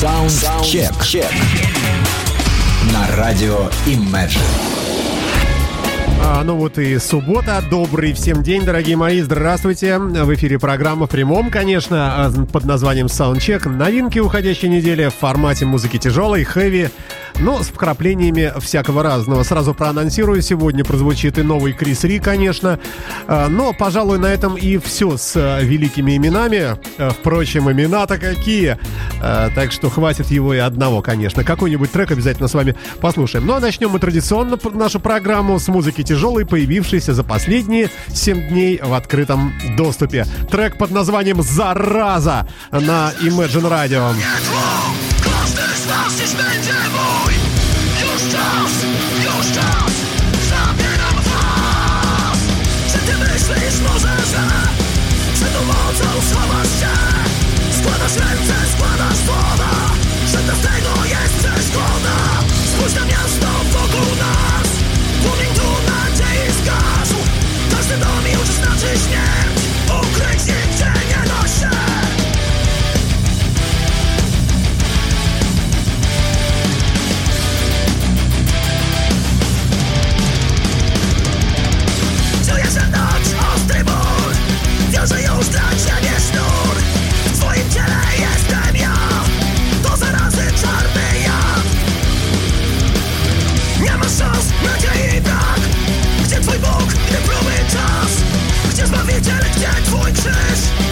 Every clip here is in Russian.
Саундчек. На радио Imagine. А, ну вот и суббота. Добрый всем день, дорогие мои. Здравствуйте. В эфире программа в прямом, конечно, а, под названием Soundcheck. Новинки уходящей недели в формате музыки тяжелой, хэви, но с вкраплениями всякого разного. Сразу проанонсирую, сегодня прозвучит и новый Крис Ри, конечно. А, но, пожалуй, на этом и все с а, великими именами. А, впрочем, имена-то какие. Так что хватит его и одного, конечно. Какой-нибудь трек обязательно с вами послушаем. Ну а начнем мы традиционно нашу программу с музыки тяжелой, появившейся за последние 7 дней в открытом доступе. Трек под названием «Зараза» на Imagine Radio. czas, już czas Zabieram was Czy ty myślisz może, że Przed pomocą schowasz się Składasz ręce, składasz słowa Że bez tego voices.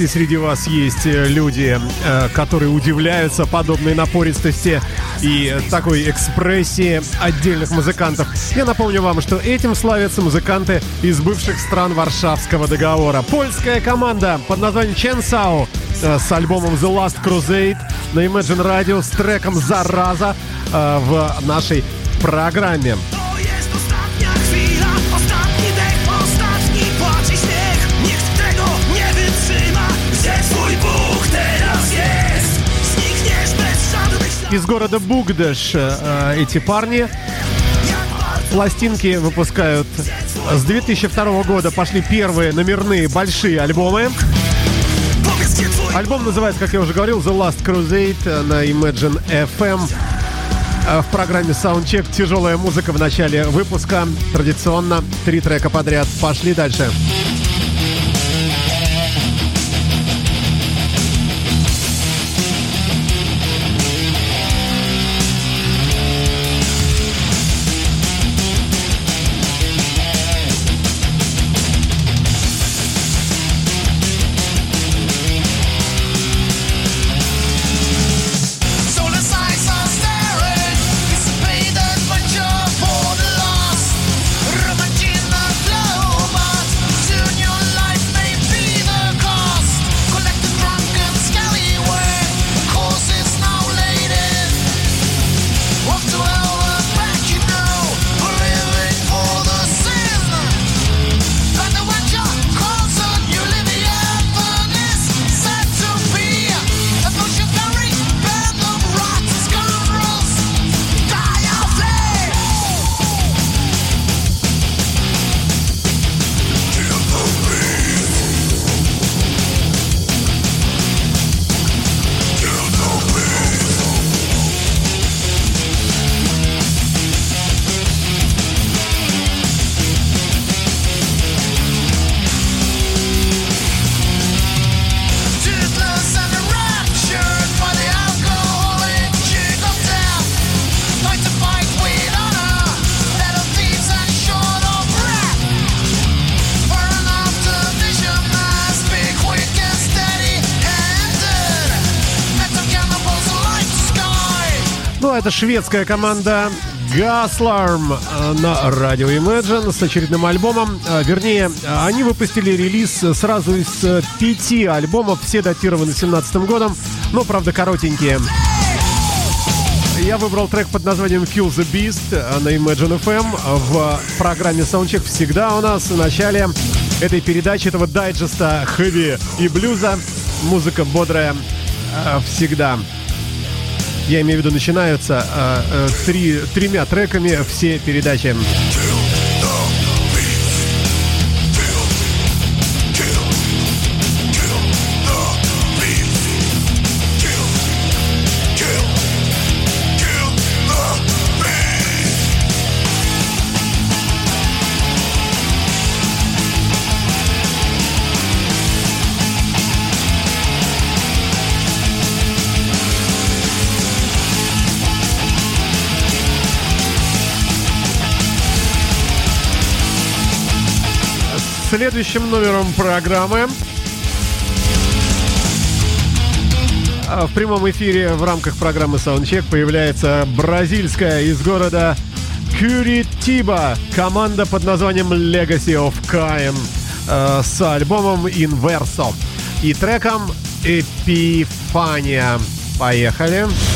Если среди вас есть э, люди, э, которые удивляются подобной напористости и такой экспрессии отдельных музыкантов, я напомню вам, что этим славятся музыканты из бывших стран Варшавского договора. Польская команда под названием Ченсау э, с альбомом The Last Crusade на Imagine Radio с треком «Зараза» в нашей программе. Из города Бугдеш э, эти парни Пластинки выпускают с 2002 года. Пошли первые номерные большие альбомы. Альбом называется, как я уже говорил, The Last Crusade на Imagine FM. А В программе Soundcheck тяжелая музыка в начале выпуска. Традиционно три трека подряд. Пошли дальше. So шведская команда Gaslarm э, на радио Imagine с очередным альбомом. Э, вернее, они выпустили релиз сразу из э, пяти альбомов, все датированы 17 годом, но, правда, коротенькие. Я выбрал трек под названием Kill the Beast на Imagine FM. В программе Soundcheck всегда у нас в начале этой передачи, этого дайджеста хэви и блюза. Музыка бодрая всегда я имею в виду, начинаются э, э, три, тремя треками все передачи. Следующим номером программы а, в прямом эфире в рамках программы Soundcheck появляется бразильская из города Кюритиба команда под названием Legacy of Kain э, с альбомом Inverso и треком Эпифания. Поехали! Поехали!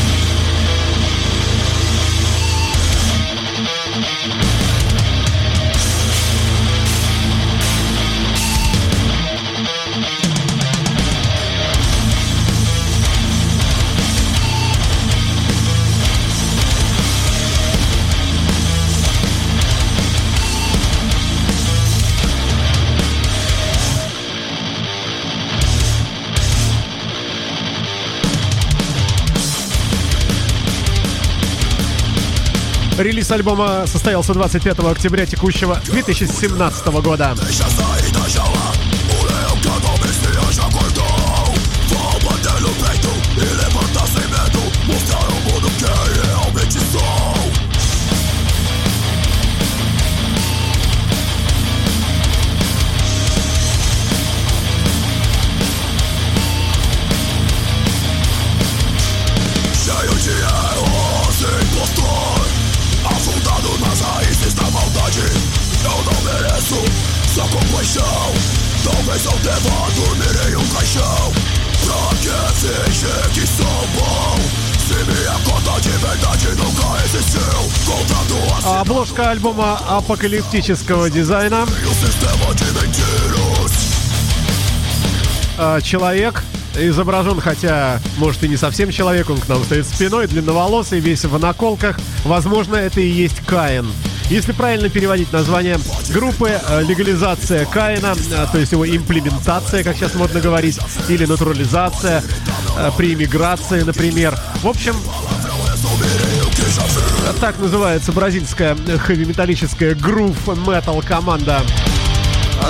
Релиз альбома состоялся 25 октября текущего 2017 года. Обложка альбома апокалиптического дизайна. А, человек изображен, хотя, может, и не совсем человек, он к нам стоит спиной, длинноволосый, весь в наколках. Возможно, это и есть Каин. Если правильно переводить название группы, э, легализация Каина, э, то есть его имплементация, как сейчас модно говорить, или натурализация э, при иммиграции, например. В общем, так называется бразильская хэви-металлическая грув метал команда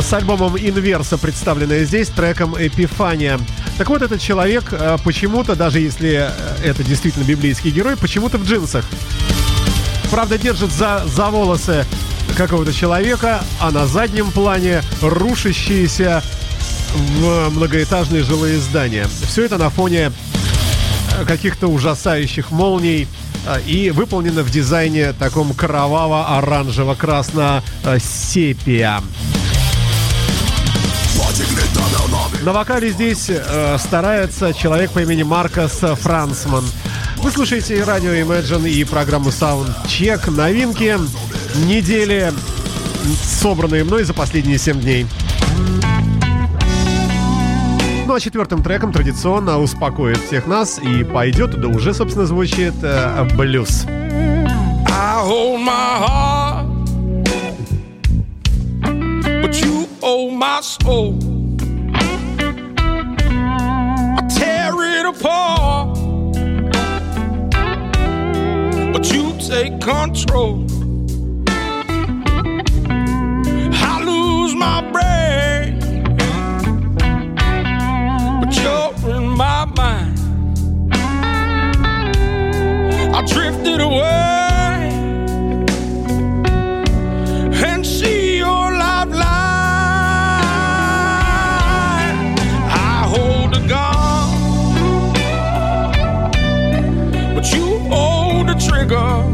с альбомом Инверса, представленная здесь, треком Эпифания. Так вот, этот человек почему-то, даже если это действительно библейский герой, почему-то в джинсах. Правда, держит за, за волосы какого-то человека, а на заднем плане рушащиеся в многоэтажные жилые здания. Все это на фоне э, каких-то ужасающих молний э, и выполнено в дизайне таком кроваво-оранжево-красно-сепия. На вокале здесь э, старается человек по имени Маркос Франсман. Вы слушаете радио Imagine и программу Soundcheck. Новинки недели, собранные мной за последние 7 дней. Ну а четвертым треком традиционно успокоит всех нас и пойдет, да уже, собственно, звучит э, блюз. I hold my heart, but you hold my soul. I tear it apart. but you take control. I lose my brain, but you're in my mind. I drifted away and see your lifeline. I hold a gun, but you hold the trigger.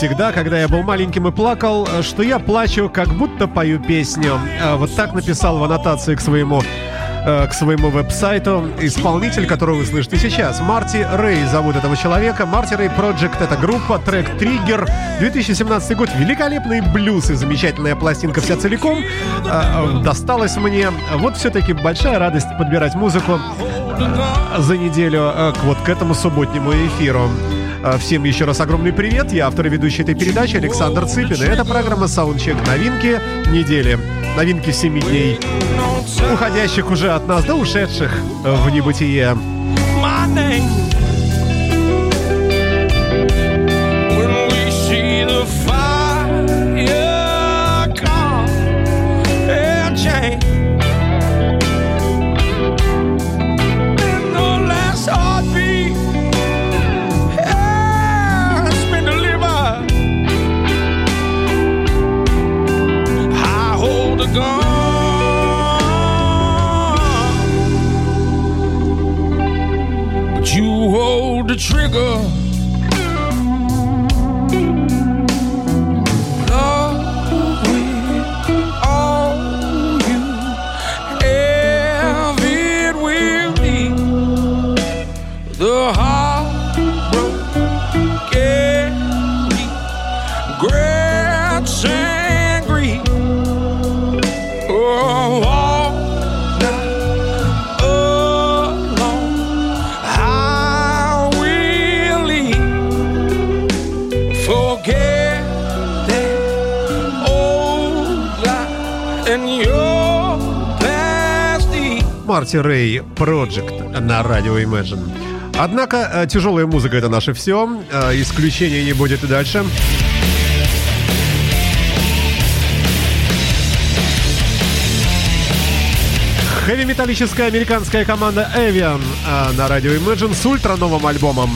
всегда, когда я был маленьким и плакал, что я плачу, как будто пою песню. А Вот так написал в аннотации к своему э, к своему веб-сайту исполнитель, которого вы слышите сейчас. Марти Рэй зовут этого человека. Марти Рэй Project — это группа, трек «Триггер». 2017 год. Великолепный блюз и замечательная пластинка вся целиком э, э, досталась мне. Вот все-таки большая радость подбирать музыку за неделю э, к вот к этому субботнему эфиру. Э, Всем еще раз огромный привет. Я автор и ведущий этой передачи Александр Цыпин. И это программа Soundcheck новинки недели. Новинки 7 дней, уходящих уже от нас до ушедших в небытие. my name. Марти Рэй Project на радио Imagine. Однако э, тяжелая музыка это наше все. Э, Исключения не будет и дальше. Хэви-металлическая американская команда Avian э, на радио Imagine с ультра новым альбомом.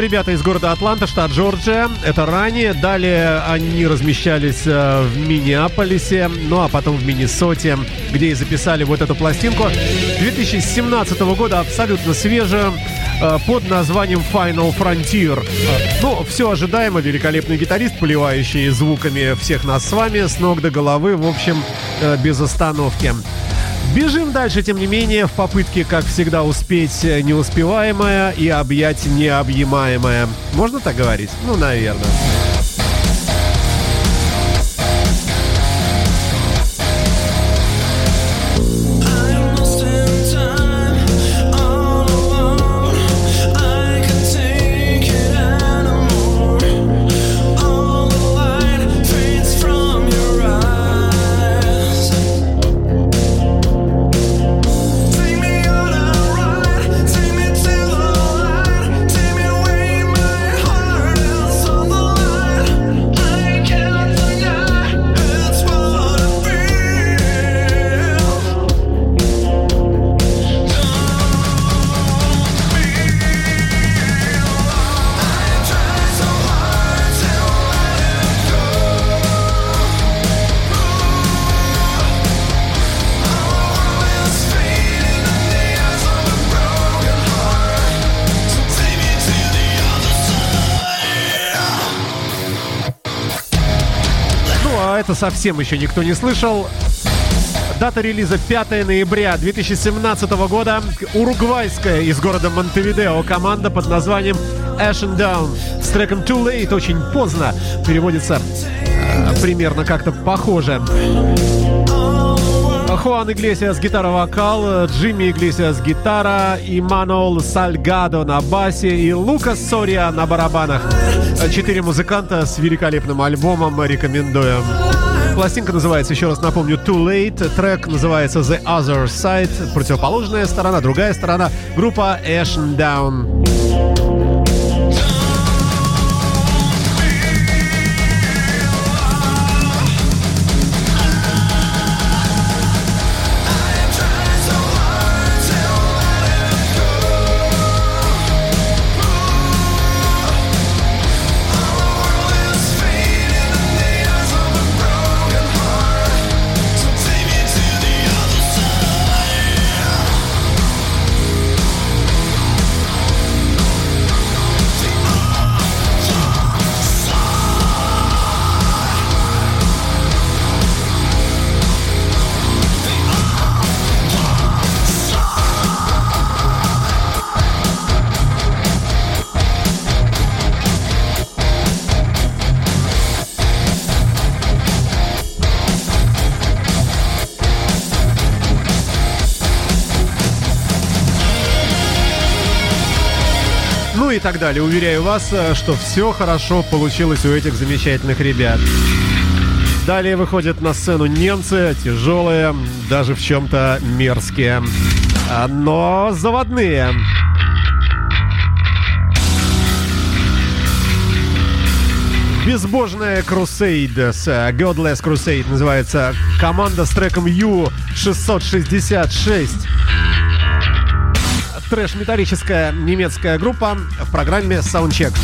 Ребята из города Атланта, штат Джорджия. Это ранее. Далее они размещались э, в Миннеаполисе, ну а потом в Миннесоте, где и записали вот эту пластинку 2017 года, абсолютно свежая, э, под названием Final Frontier. Ну, все ожидаемо. Великолепный гитарист, поливающий звуками всех нас с вами с ног до головы, в общем, э, без остановки. Бежим дальше, тем не менее, в попытке, как всегда, успеть неуспеваемое и объять необъемаемое. Можно так говорить? Ну, наверное. Это совсем еще никто не слышал. Дата релиза 5 ноября 2017 года. Уругвайская из города Монтевидео команда под названием Ashen Down с треком Too Late очень поздно переводится э, примерно как-то похоже. Хуан Иглесиас гитара-вокал, Джимми Иглесиас гитара, Иманол Сальгадо на басе и Лукас Сория на барабанах. Четыре музыканта с великолепным альбомом рекомендуем. Пластинка называется, еще раз напомню, Too Late. Трек называется The Other Side. Противоположная сторона, другая сторона. Группа Ashen Down. Так далее. Уверяю вас, э, что все хорошо получилось у этих замечательных ребят. Далее выходят на сцену немцы, тяжелые, даже в чем-то мерзкие, а, но заводные. Безбожная Crusade, э, Godless Crusade называется команда с треком U666 трэш-металлическая немецкая группа в программе Soundcheck.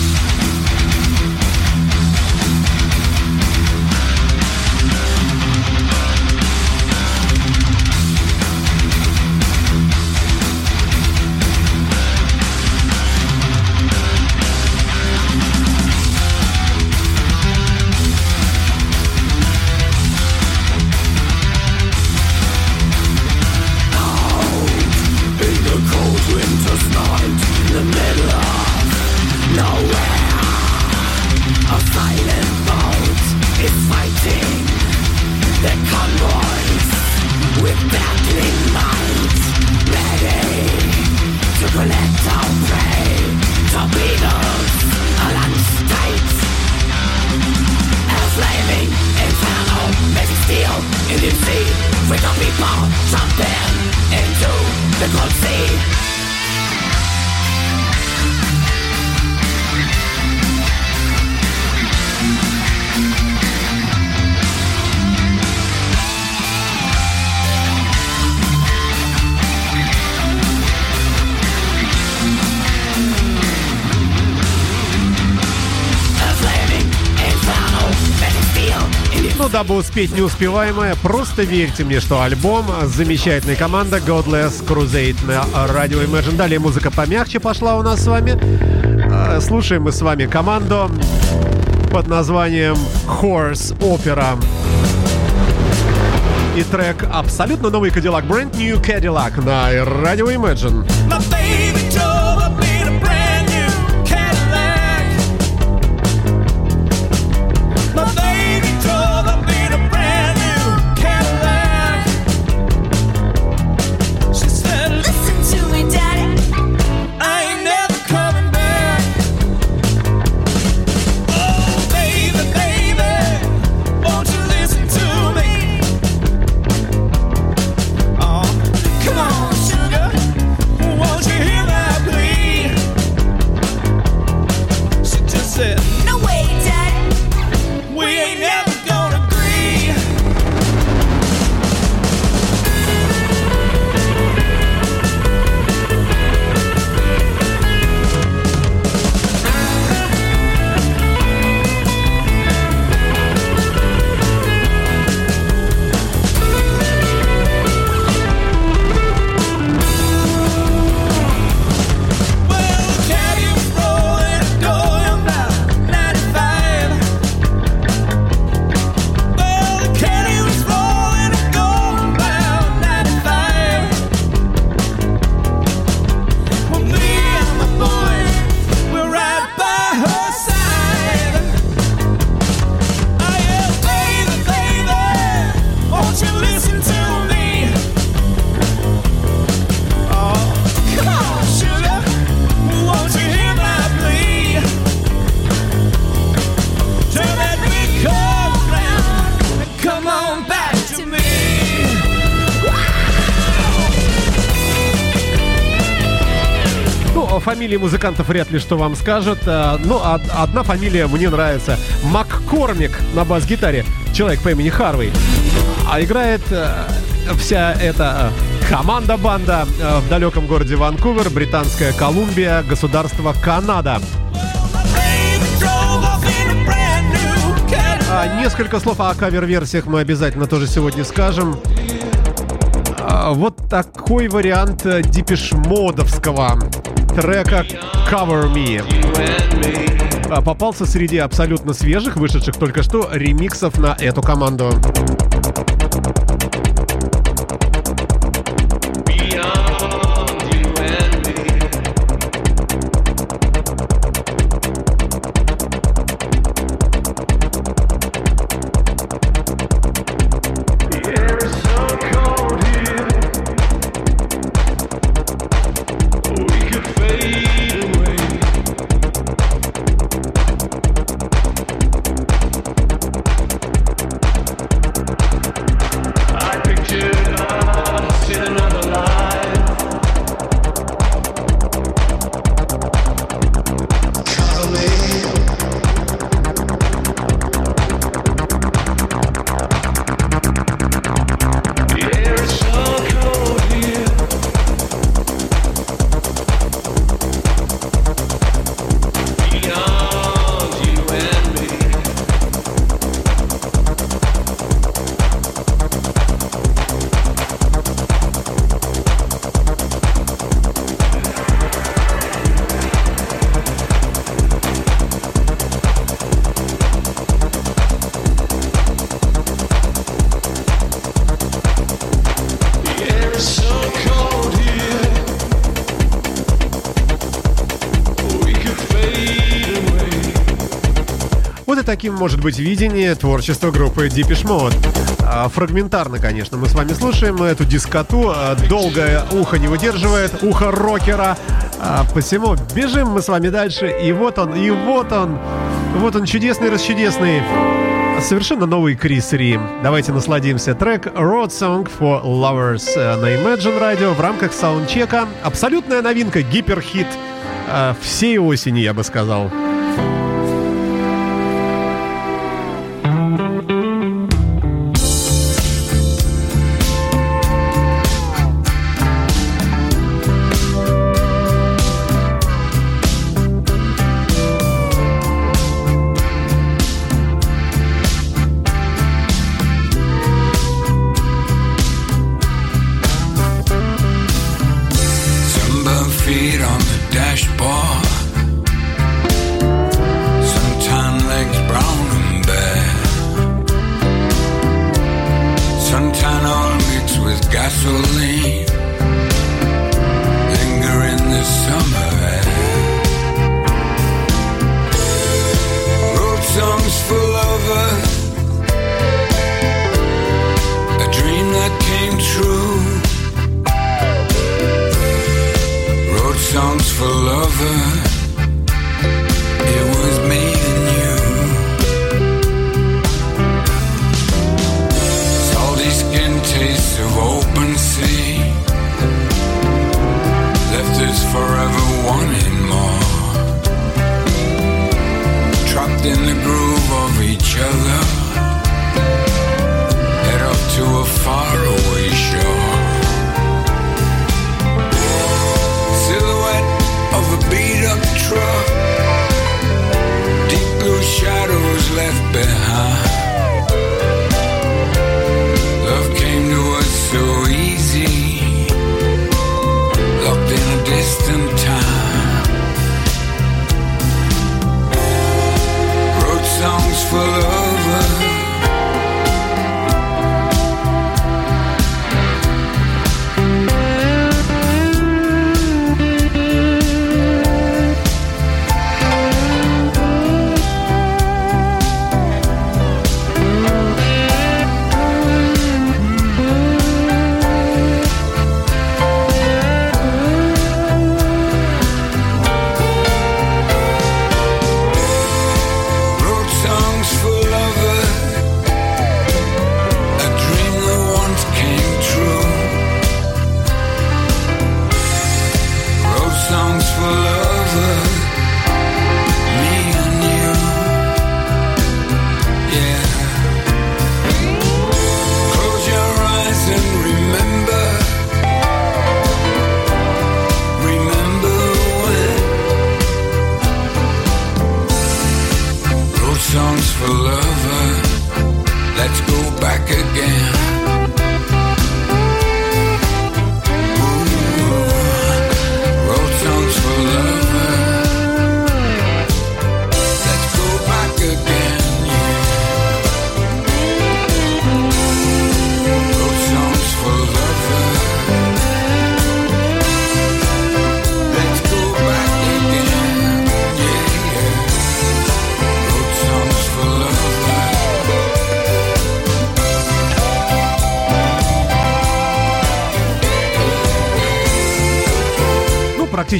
Дабы успеть неуспеваемое, просто верьте мне, что альбом замечательная команда Godless Crusade на радио Imagine. Далее музыка помягче пошла у нас с вами. А, слушаем мы с вами команду под названием Horse Opera. И трек абсолютно новый Cadillac, Brand New Cadillac на радио Imagine. My baby drove фамилии музыкантов вряд ли что вам скажут. а, Ну, од- одна фамилия мне нравится. Маккормик на бас-гитаре. Человек по имени Харвей. А играет э, вся эта э, команда-банда э, в далеком городе Ванкувер, Британская Колумбия, государство Канада. А, несколько слов о кавер-версиях мы обязательно тоже сегодня скажем. А, вот такой вариант э, дипиш-модовского трека Cover Me. А, Попался среди абсолютно свежих, вышедших только что, ремиксов на эту команду. Таким может быть видение творчества группы Deepish Mode. А, Фрагментарно, конечно, мы с вами слушаем эту дискоту. а, Долгое ухо не выдерживает, ухо рокера. А, Посему бежим мы с вами дальше. И вот он, и вот он. Вот он, чудесный, расчудесный. Совершенно новый Крис Ри. Давайте насладимся. Трек Road Song for Lovers э, на Imagine Radio в рамках саундчека. Абсолютная новинка, гиперхит э, всей осени, я бы сказал.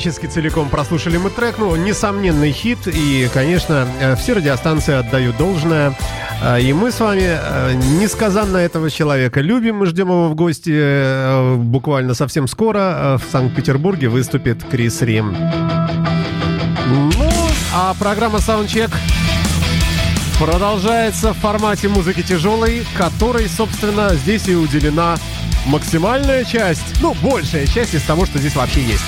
практически целиком прослушали мы трек. Ну, несомненный хит. И, конечно, э, все радиостанции отдают должное. Э, и мы с вами э, несказанно этого человека любим. Мы ждем его в гости буквально совсем скоро. В Санкт-Петербурге выступит Крис Рим. Ну, а программа «Саундчек» продолжается в формате музыки тяжелой, которой, собственно, здесь и уделена максимальная часть, ну, большая часть из того, что здесь вообще есть.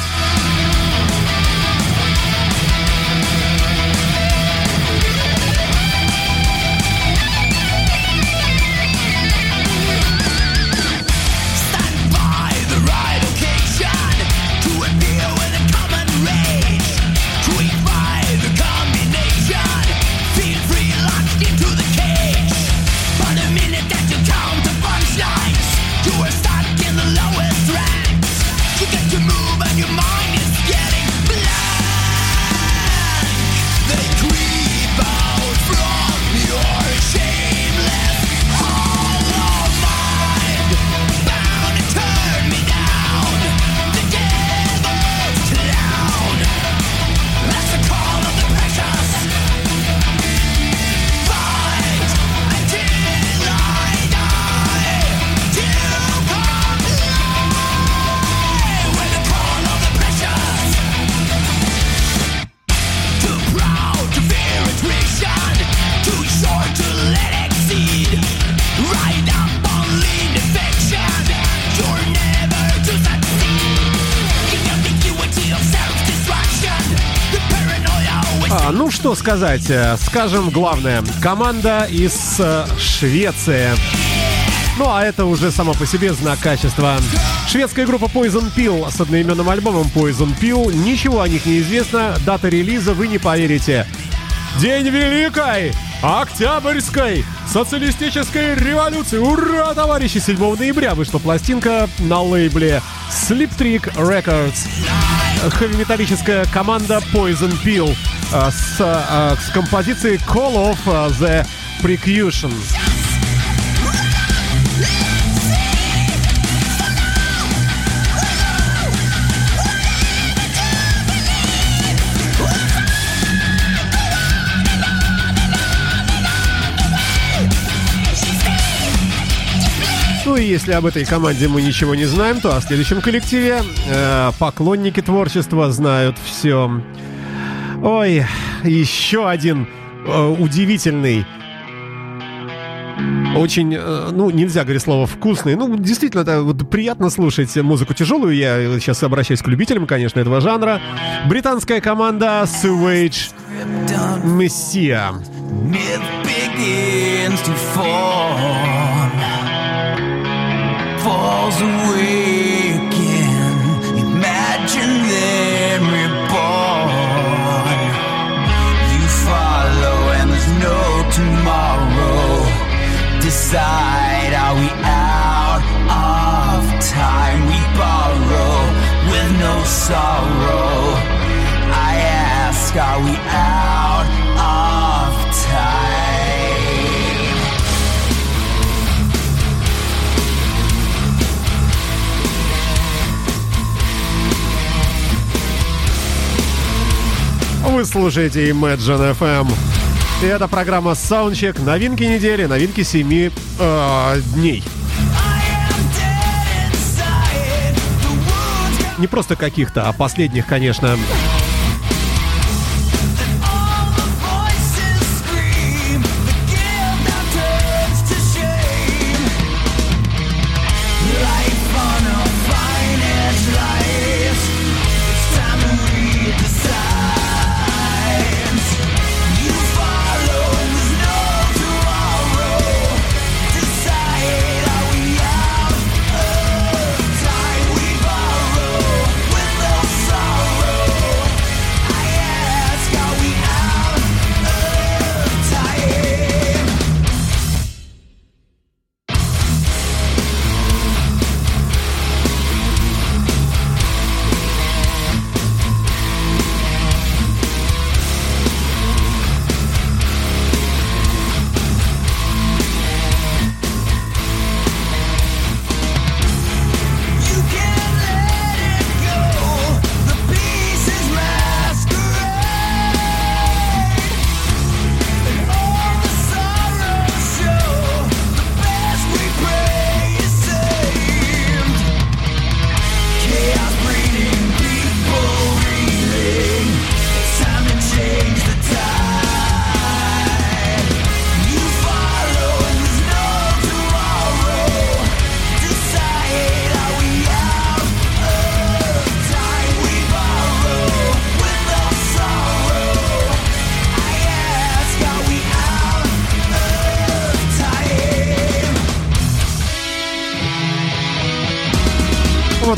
сказать? Э, скажем главное. Команда из э, Швеции. Ну а это уже само по себе знак качества. Шведская группа Poison Pill с одноименным альбомом Poison Pill. Ничего о них не известно. Дата релиза вы не поверите. День Великой Октябрьской социалистической революции. Ура, товарищи! 7 ноября вышла пластинка на лейбле Sleep Trick Records. Хэви-металлическая команда Poison Pill с, э, с композицией Call of the Precaution. Ну и если об этой команде мы ничего не знаем, то о следующем коллективе э, поклонники творчества знают все. Ой, еще один э, удивительный очень, э, ну, нельзя говорить слово вкусный. Ну, действительно, это вот приятно слушать музыку тяжелую. Я сейчас обращаюсь к любителям, конечно, этого жанра. Британская команда Sewage form, falls away Decide, are we out of time? We borrow with no sorrow. I ask, are we out of time? Вы слушаете Imagine FM. И это программа Soundcheck. Новинки недели, новинки 7 э, дней. Не просто каких-то, а последних, конечно.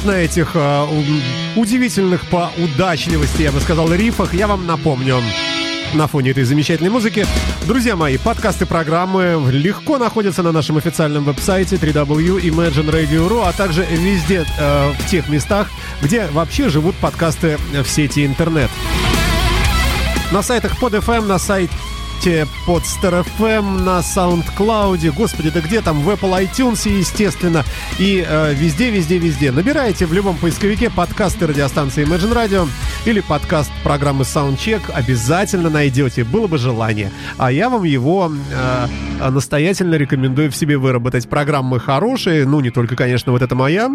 На этих у- удивительных по удачливости, я бы сказал, рифах я вам напомню на фоне этой замечательной музыки. Друзья мои, подкасты программы легко находятся на нашем официальном веб-сайте www.imagineradio.ru, а также везде э, в тех местах, где вообще живут подкасты в сети интернет. На сайтах под FM, на сайте под FM, на SoundCloud, господи, да где там, в Apple iTunes, естественно, и э, везде, везде, везде. Набирайте в любом поисковике подкасты радиостанции Imagine Radio или подкаст программы Soundcheck, обязательно найдете, было бы желание. А я вам его э, настоятельно рекомендую в себе выработать. Программы хорошие, ну, не только, конечно, вот это моя,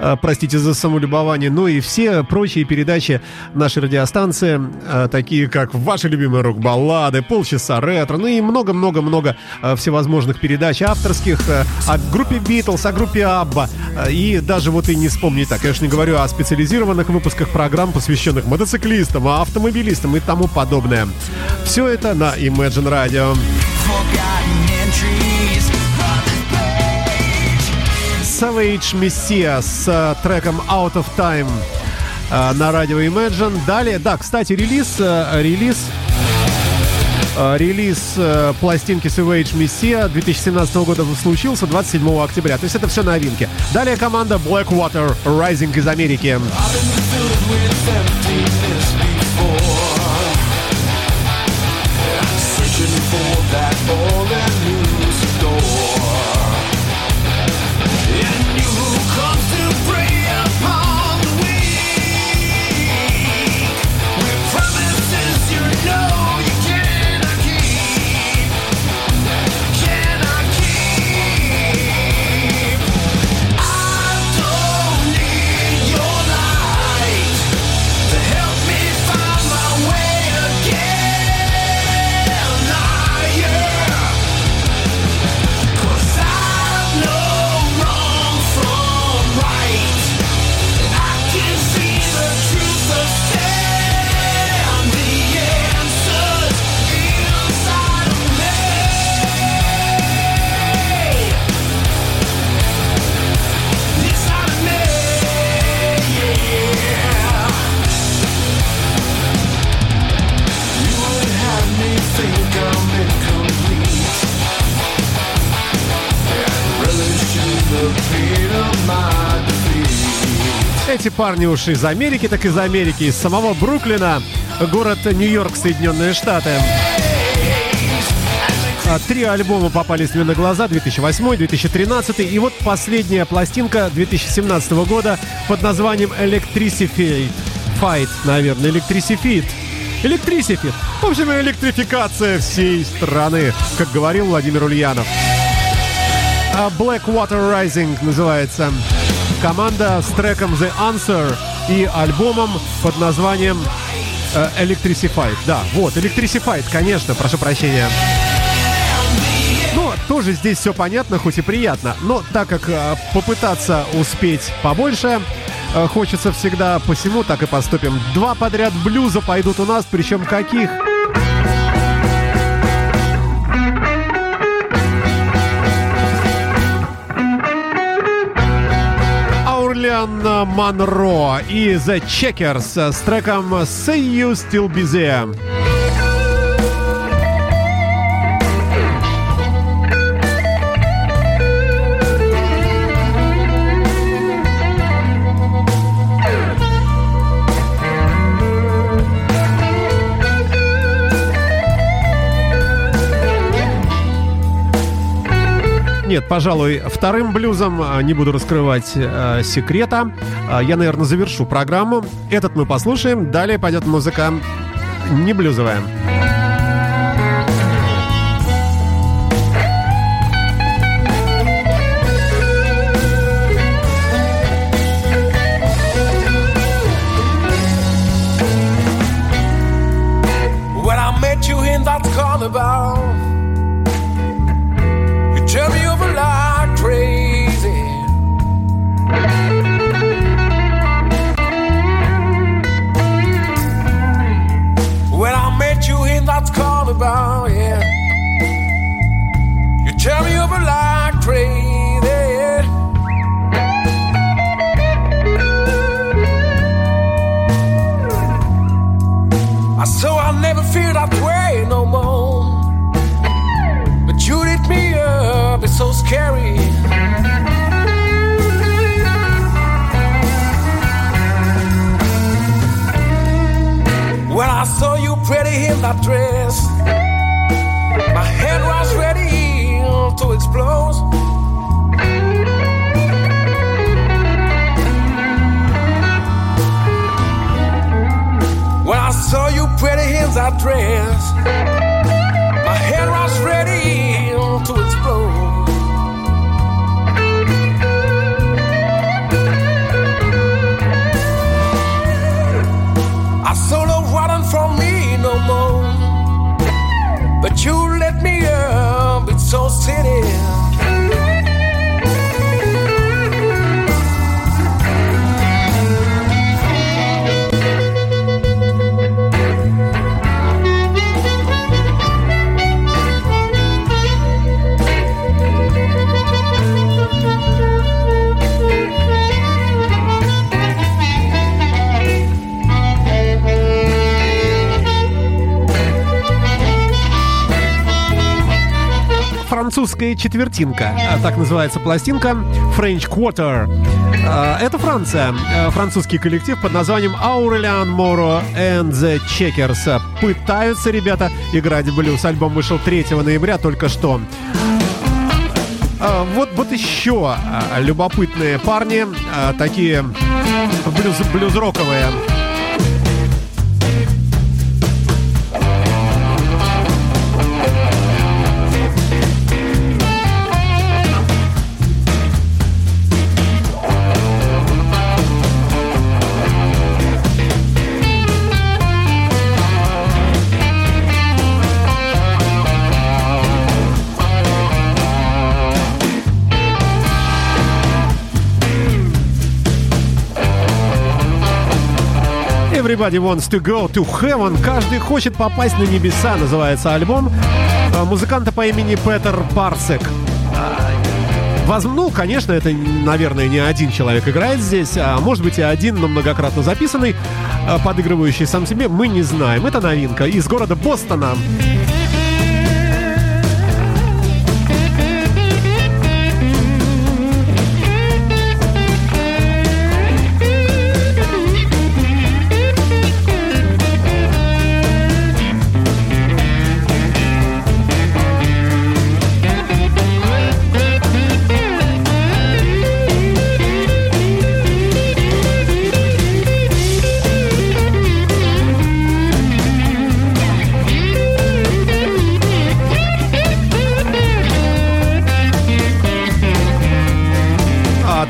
э, простите за самолюбование, но и все прочие передачи нашей радиостанции, э, такие как ваши любимые рок-баллады, полчаса ретро, ну и много-много-много э, всевозможных передач авторских э, о группе Битлз, о группе Абба, э, и даже вот и не вспомнить так, конечно, не говорю о специализированных выпусках программ, посвященных мотоциклистам, автомобилистам и тому подобное. Все это на Imagine Radio. Savage Messiah с треком Out of Time на радио Imagine. Далее, да, кстати, релиз, релиз Релиз э, пластинки Savage Messiah 2017 года случился 27 октября. То есть это все новинки. Далее команда Blackwater Rising из Америки. Help парни уж из Америки, так из Америки, из самого Бруклина, город Нью-Йорк, Соединенные Штаты. А, Три альбома попались мне на глаза 2008, 2013 и вот последняя пластинка 2017 года под названием Electricity Fight, наверное, Electricity. Electricity. В общем, электрификация всей страны, как говорил Владимир Ульянов. А Blackwater Rising называется команда с треком The Answer и альбомом под названием э, Electricified. Да, вот, Electricified, конечно, прошу прощения. Ну, тоже здесь все понятно, хоть и приятно. Но так как э, попытаться успеть побольше э, хочется всегда, посему так и поступим. Два подряд блюза пойдут у нас, причем каких? Аурлиан Монро и The Checkers с треком Say You Still Be There. Нет, пожалуй, вторым блюзом а, не буду раскрывать э, секрета. А, Я, наверное, завершу программу. Этот мы послушаем. Далее пойдет музыка не блюзовая. Carnival, yeah, you turned me over like crazy. I so I'll never feel that way no more. But you lit me up, it's so scary. When I saw you pretty in that dress, prayers. Французская четвертинка. А, Так называется пластинка French Quarter. А, Это Франция. А, Французский коллектив под названием Aurelian Moro and the Checkers. Пытаются ребята играть блюз. Альбом вышел 3 ноября только что. Вот, вот еще любопытные парни, такие блюз, блюз-роковые. Everybody wants to go to heaven. Каждый хочет попасть на небеса, называется альбом. А, Музыканта по имени Петер Парсек. Ну, конечно, это, наверное, не один человек играет здесь, а может быть и один, но многократно записанный, а, подыгрывающий сам себе, мы не знаем. Это новинка из города Бостона.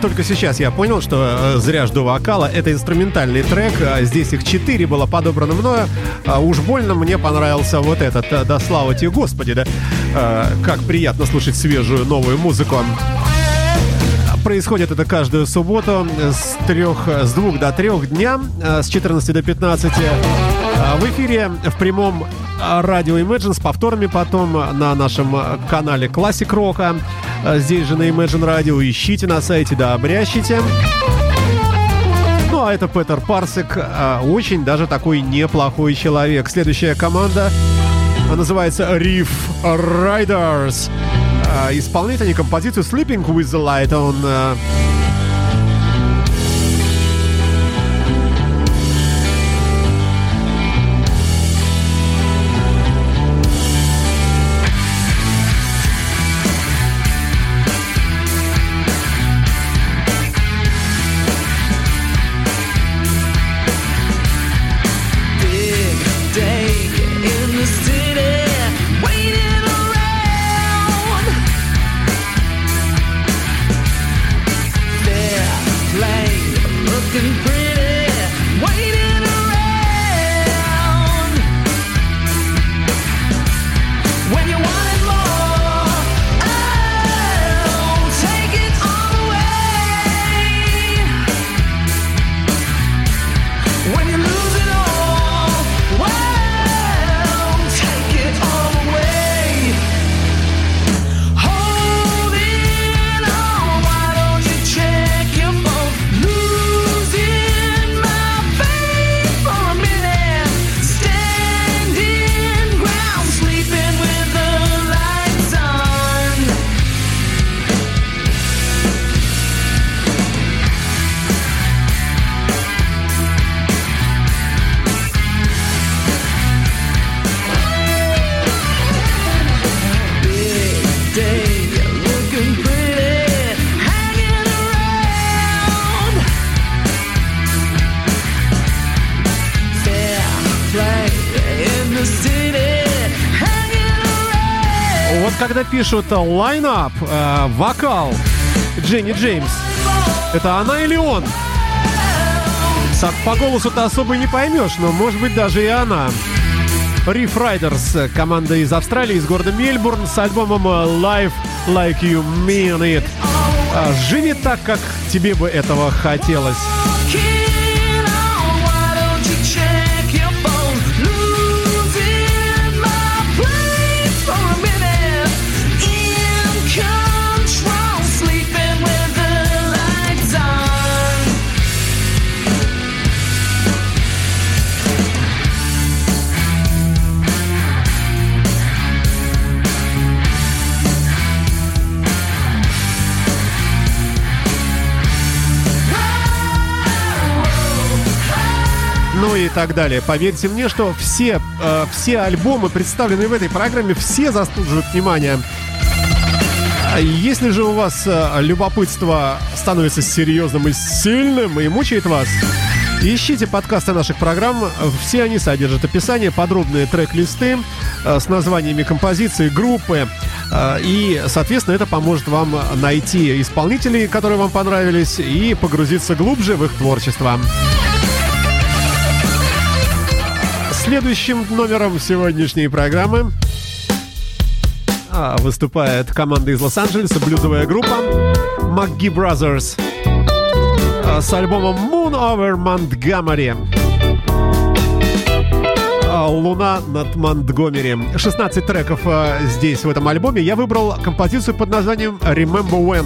Только сейчас я понял, что э, зря жду вокала. Это инструментальный трек. а, Здесь их четыре было подобрано мною. А, уж больно мне понравился вот этот. э, Да слава тебе, Господи, да. А, как приятно слушать свежую новую музыку. Происходит это каждую субботу с трех, с двух до трех дня, э, с 14 до 15. А, В эфире в прямом радио Imagine с повторами потом на нашем э, канале Classic Рока. А, Здесь же на Imagine Radio ищите на сайте, да, обрящите. Ну, а это Петер Парсик, а, очень даже такой неплохой человек. Следующая команда а, называется Reef Riders. Исполняют они композицию Sleeping with the Light on. Пишут лайнап, э, вокал Дженни Джеймс, это она или он? Так по голосу-то особо не поймешь, но может быть даже и она. Reef Riders, команда из Австралии, из города Мельбурн, с альбомом э, Live Like You Mean It. А, Живи так, как тебе бы этого хотелось. Ну и так далее. Поверьте мне, что все, э, все альбомы, представленные в этой программе, все заслуживают внимания. А Если же у вас э, любопытство становится серьезным и сильным и мучает вас, ищите подкасты наших программ. Все они содержат описание, подробные трек-листы э, с названиями композиций, группы. Э, И, соответственно, это поможет вам найти исполнителей, которые вам понравились, и погрузиться глубже в их творчество. Следующим номером сегодняшней программы а, выступает команда из Лос-Анджелеса, блюзовая группа McGee Brothers а, с альбомом Moon Over Montgomery. А, Луна над Монтгомери. 16 треков здесь, в этом альбоме. Я выбрал композицию под названием Remember When.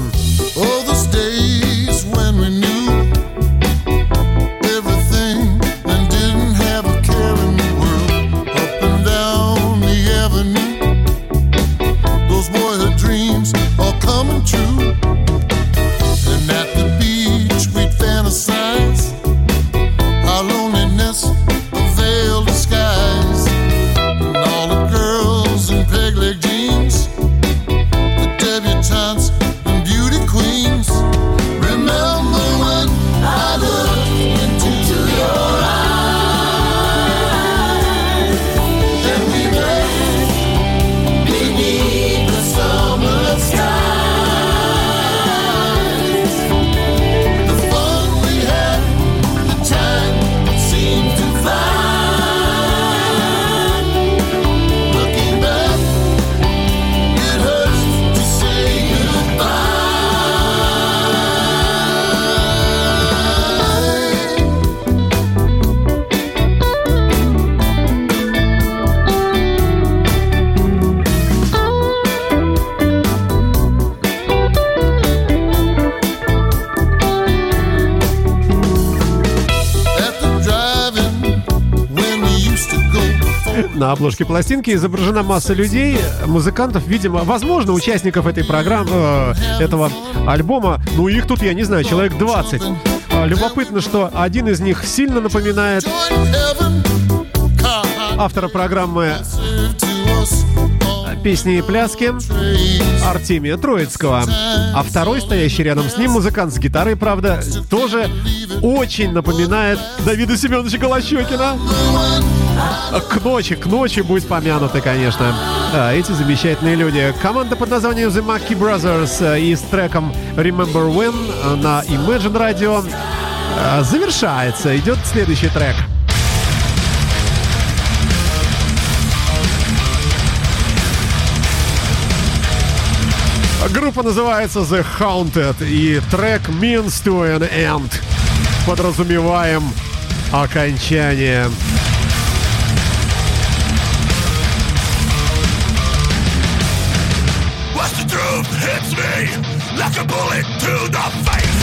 Обложке пластинки изображена масса людей, музыкантов, видимо, возможно, участников этой программы, э, этого альбома. Ну, их тут, я не знаю, человек 20. А, Любопытно, что один из них сильно напоминает автора программы песни и пляски. Артемия Троицкого. А второй, стоящий рядом с ним, музыкант с гитарой, правда, тоже очень напоминает Давида Семеновича Голощекина. К ночи, к ночи будь помянуты, конечно. Да, эти замечательные люди. Команда под названием The Mackie Brothers э, и с треком Remember When на Imagine Radio э, завершается. Идет следующий трек. Группа называется The Haunted и трек Means to an End. Подразумеваем окончание. Truth hits me like a bullet to the face.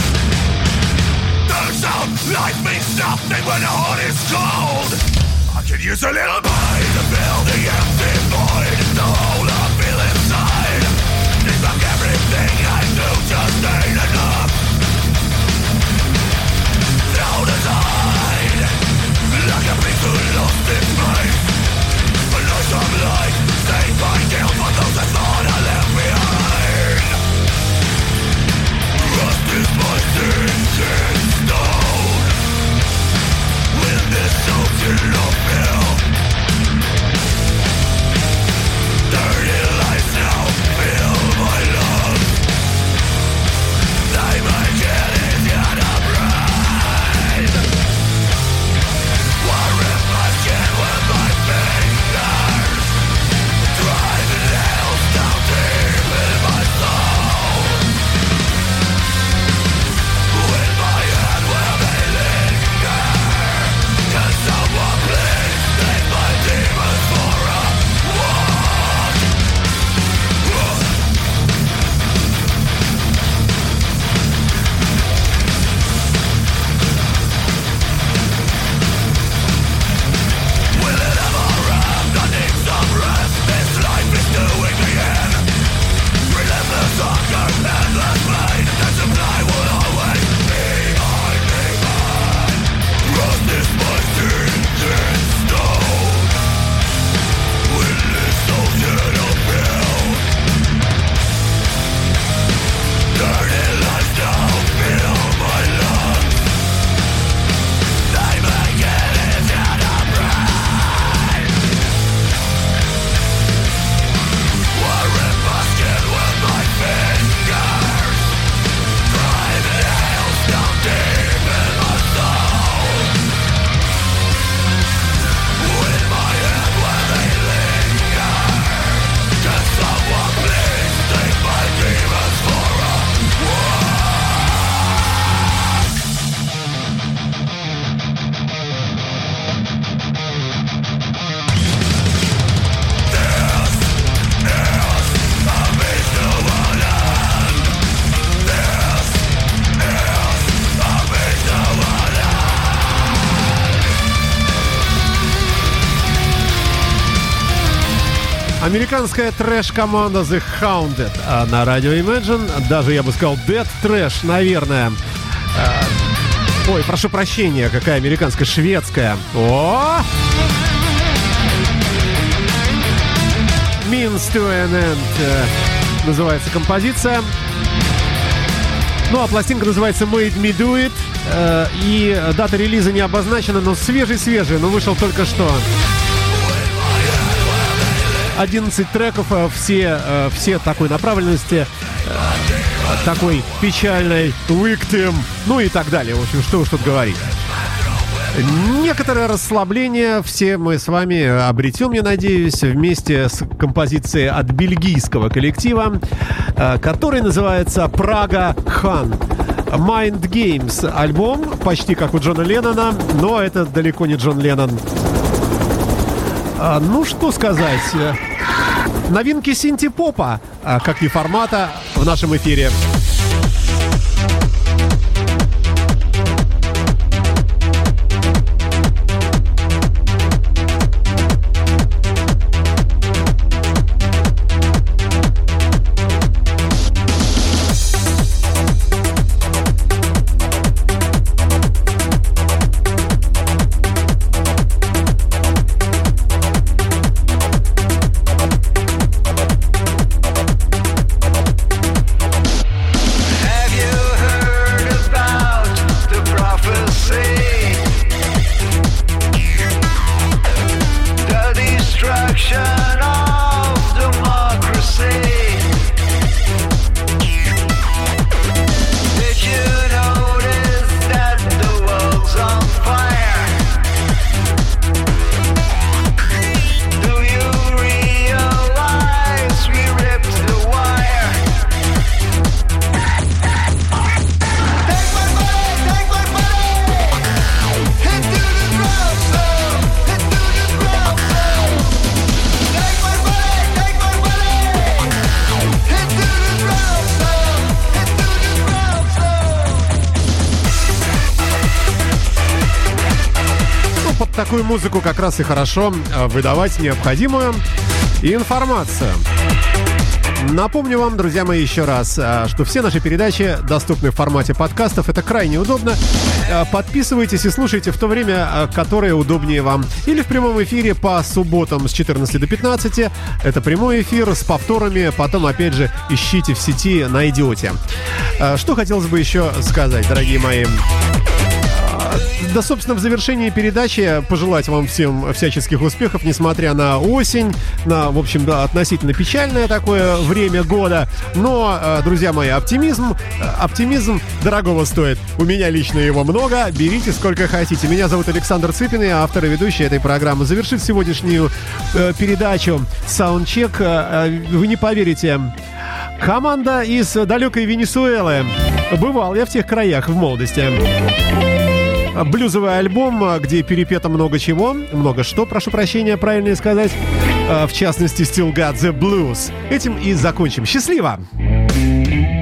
Turns out life means nothing when the heart is cold. I could use a little pain to fill the empty void. The hole I feel inside. It's like everything I do just ain't enough. you love Dirty Американская трэш-команда The Hounded а на радио Imagine. Даже, я бы сказал, Dead Trash, наверное. А, Ой, прошу прощения, какая американская, шведская. О! Means to an end э, называется композиция. Ну, а пластинка называется Made Me Do It. э, И дата релиза не обозначена, но свежий-свежий, но вышел только что. 11 треков, э, все, э, все такой направленности, э, такой печальной, victim, ну и так далее. В общем, что уж тут говорить. Некоторое расслабление все мы с вами обретем, я надеюсь, вместе с композицией от бельгийского коллектива, э, который называется «Прага Хан». Mind Games альбом, почти как у Джона Леннона, но это далеко не Джон Леннон. А, ну, что сказать. э, Новинки синти-попа, а, как и формата, в нашем эфире. Такую музыку как раз и хорошо э, выдавать необходимую информацию. Напомню вам, друзья мои, еще раз, э, что все наши передачи доступны в формате подкастов. Это крайне удобно. Э, Подписывайтесь и слушайте в то время, которое удобнее вам. Или в прямом эфире по субботам с 14 до 15. Это прямой эфир с повторами. Потом, опять же, ищите в сети, найдете. Что хотелось бы еще сказать, дорогие мои? Да, собственно, в завершении передачи пожелать вам всем всяческих успехов, несмотря на осень, на, в общем, да, относительно печальное такое время года. Но, э, друзья мои, оптимизм, э, оптимизм дорогого стоит. У меня лично его много, берите сколько хотите. Меня зовут Александр Цыпин, я автор и ведущий этой программы. Завершит сегодняшнюю э, передачу Soundcheck, э, э, вы не поверите, команда из далекой Венесуэлы. Бывал я в тех краях в молодости блюзовый альбом, а, где перепето много чего, много что, прошу прощения, правильно сказать, А, в частности, Still Got the Blues. Этим и закончим. Счастливо! Used